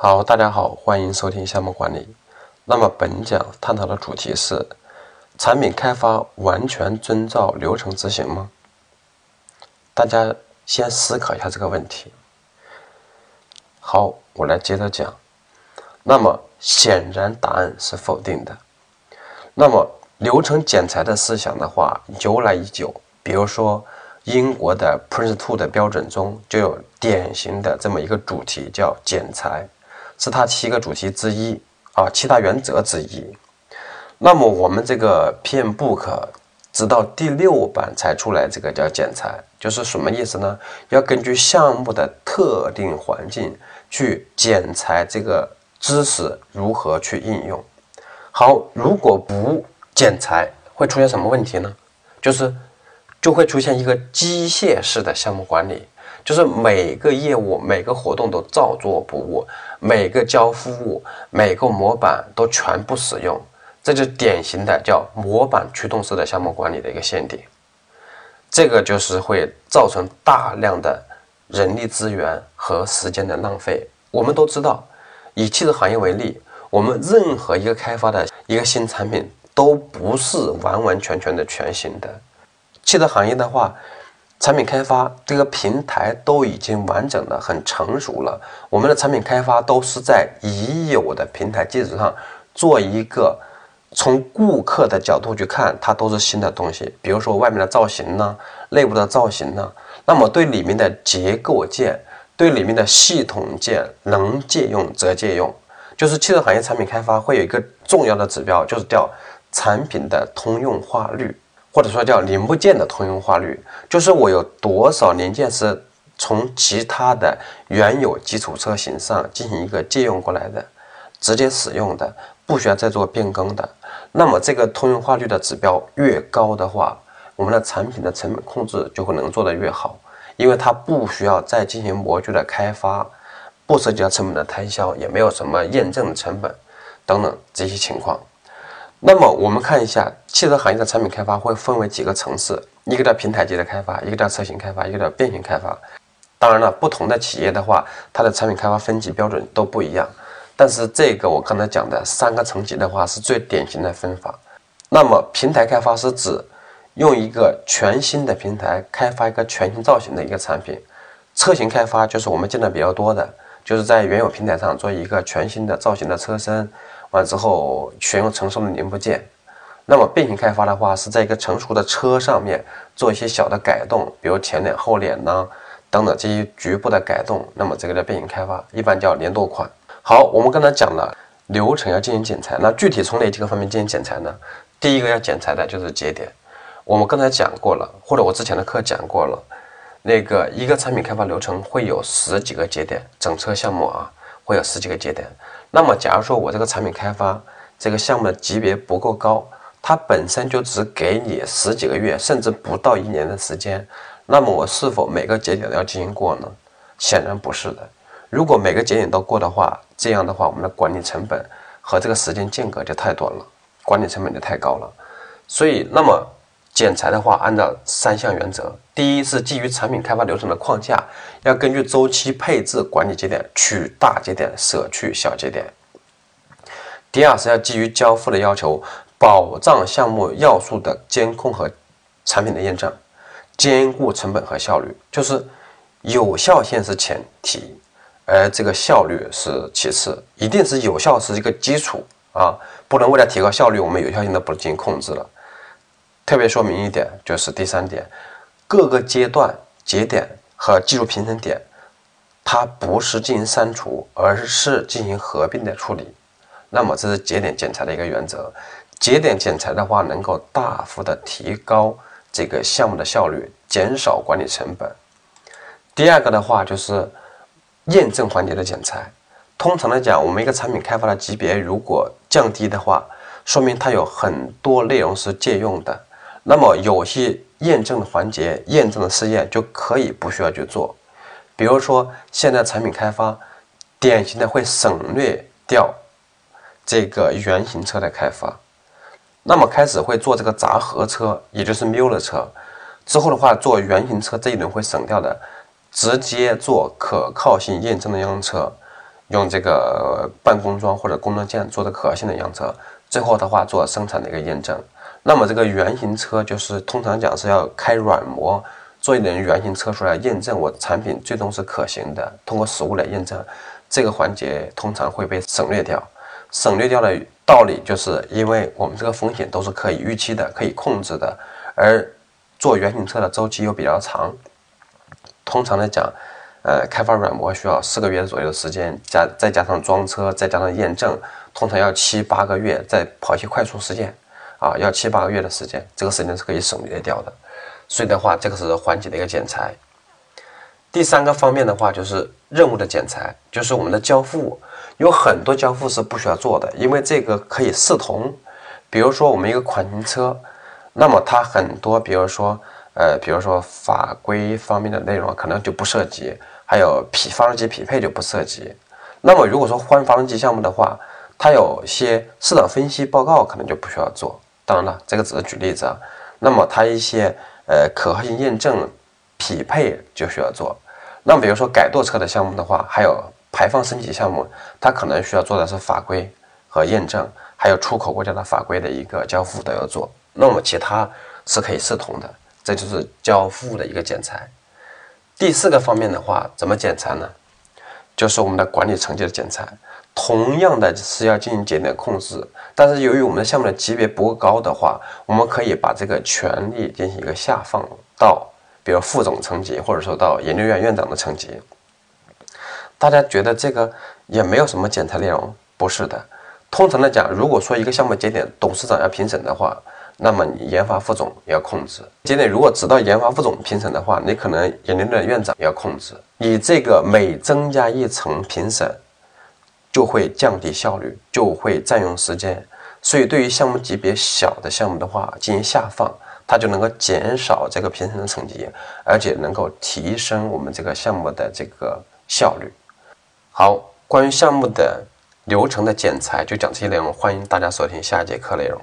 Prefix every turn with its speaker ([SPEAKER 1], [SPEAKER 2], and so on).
[SPEAKER 1] 好，大家好，欢迎收听项目管理。那么本讲探讨的主题是：产品开发完全遵照流程执行吗？大家先思考一下这个问题。好，我来接着讲。那么显然答案是否定的。那么流程剪裁的思想的话，由来已久。比如说英国的 Prince Two 的标准中就有典型的这么一个主题，叫剪裁。是它七个主题之一啊，七大原则之一。那么我们这个 PM Book 直到第六版才出来，这个叫剪裁，就是什么意思呢？要根据项目的特定环境去剪裁这个知识如何去应用。好，如果不剪裁，会出现什么问题呢？就是就会出现一个机械式的项目管理。就是每个业务、每个活动都照做不误，每个交付物、每个模板都全部使用，这就典型的叫模板驱动式的项目管理的一个陷阱。这个就是会造成大量的人力资源和时间的浪费。我们都知道，以汽车行业为例，我们任何一个开发的一个新产品都不是完完全全的全新的。汽车行业的话。产品开发这个平台都已经完整的很成熟了，我们的产品开发都是在已有的平台基础上做一个从顾客的角度去看，它都是新的东西。比如说外面的造型呢，内部的造型呢，那么对里面的结构件、对里面的系统件能借用则借用。就是汽车行业产品开发会有一个重要的指标，就是叫产品的通用化率。或者说叫零部件的通用化率，就是我有多少零件是从其他的原有基础车型上进行一个借用过来的，直接使用的，不需要再做变更的。那么这个通用化率的指标越高的话，我们的产品的成本控制就会能做得越好，因为它不需要再进行模具的开发，不涉及到成本的摊销，也没有什么验证的成本等等这些情况。那么我们看一下汽车行业的产品开发会分为几个层次，一个叫平台级的开发，一个叫车型开发，一个叫变形开发。当然了，不同的企业的话，它的产品开发分级标准都不一样。但是这个我刚才讲的三个层级的话，是最典型的分法。那么平台开发是指用一个全新的平台开发一个全新造型的一个产品，车型开发就是我们见的比较多的，就是在原有平台上做一个全新的造型的车身。完之后选用成熟的零部件，那么变形开发的话是在一个成熟的车上面做一些小的改动，比如前脸、后脸呢等等这些局部的改动，那么这个叫变形开发，一般叫年度款。好，我们刚才讲了流程要进行剪裁，那具体从哪几个方面进行剪裁呢？第一个要剪裁的就是节点，我们刚才讲过了，或者我之前的课讲过了，那个一个产品开发流程会有十几个节点，整车项目啊会有十几个节点。那么，假如说我这个产品开发这个项目的级别不够高，它本身就只给你十几个月，甚至不到一年的时间，那么我是否每个节点都要进行过呢？显然不是的。如果每个节点都过的话，这样的话，我们的管理成本和这个时间间隔就太短了，管理成本就太高了。所以，那么剪裁的话，按照三项原则：第一是基于产品开发流程的框架。要根据周期配置管理节点，取大节点，舍去小节点。第二是要基于交付的要求，保障项目要素的监控和产品的验证，兼顾成本和效率。就是有效性是前提，而这个效率是其次。一定是有效是一个基础啊，不能为了提高效率，我们有效性都不进行控制了。特别说明一点，就是第三点，各个阶段节点。和技术平衡点，它不是进行删除，而是进行合并的处理。那么这是节点检查的一个原则。节点剪裁的话，能够大幅的提高这个项目的效率，减少管理成本。第二个的话就是验证环节的剪裁。通常来讲，我们一个产品开发的级别如果降低的话，说明它有很多内容是借用的。那么有些验证的环节、验证的试验就可以不需要去做。比如说，现在产品开发典型的会省略掉这个原型车的开发，那么开始会做这个杂合车，也就是 mule 车。之后的话，做原型车这一轮会省掉的，直接做可靠性验证的样车，用这个半工装或者工装件做的可靠性的样车，最后的话做生产的一个验证。那么这个原型车就是通常讲是要开软模，做一轮原型车出来验证我产品最终是可行的，通过实物来验证，这个环节通常会被省略掉。省略掉的道理就是因为我们这个风险都是可以预期的、可以控制的，而做原型车的周期又比较长。通常来讲，呃，开发软模需要四个月左右的时间，加再加上装车，再加上验证，通常要七八个月，再跑一些快速实践。啊，要七八个月的时间，这个时间是可以省略掉的。所以的话，这个是环节的一个剪裁。第三个方面的话，就是任务的剪裁，就是我们的交付，有很多交付是不需要做的，因为这个可以视同。比如说我们一个款型车，那么它很多，比如说呃，比如说法规方面的内容可能就不涉及，还有匹发动机匹配就不涉及。那么如果说换发动机项目的话，它有些市场分析报告可能就不需要做。当然了，这个只是举例子啊。那么它一些呃可靠性验证、匹配就需要做。那比如说改舵车的项目的话，还有排放升级项目，它可能需要做的是法规和验证，还有出口国家的法规的一个交付都要做。那么其他是可以视同的，这就是交付的一个剪裁。第四个方面的话，怎么剪裁呢？就是我们的管理层级的剪裁。同样的是要进行节点控制，但是由于我们的项目的级别不够高的话，我们可以把这个权力进行一个下放到，比如副总层级，或者说到研究院院长的层级。大家觉得这个也没有什么检查内容？不是的，通常来讲，如果说一个项目节点董事长要评审的话，那么你研发副总也要控制。节点如果只到研发副总评审的话，你可能研究院院长也要控制。你这个每增加一层评审。就会降低效率，就会占用时间，所以对于项目级别小的项目的话，进行下放，它就能够减少这个评审的层级，而且能够提升我们这个项目的这个效率。好，关于项目的流程的剪裁就讲这些内容，欢迎大家锁定下一节课内容。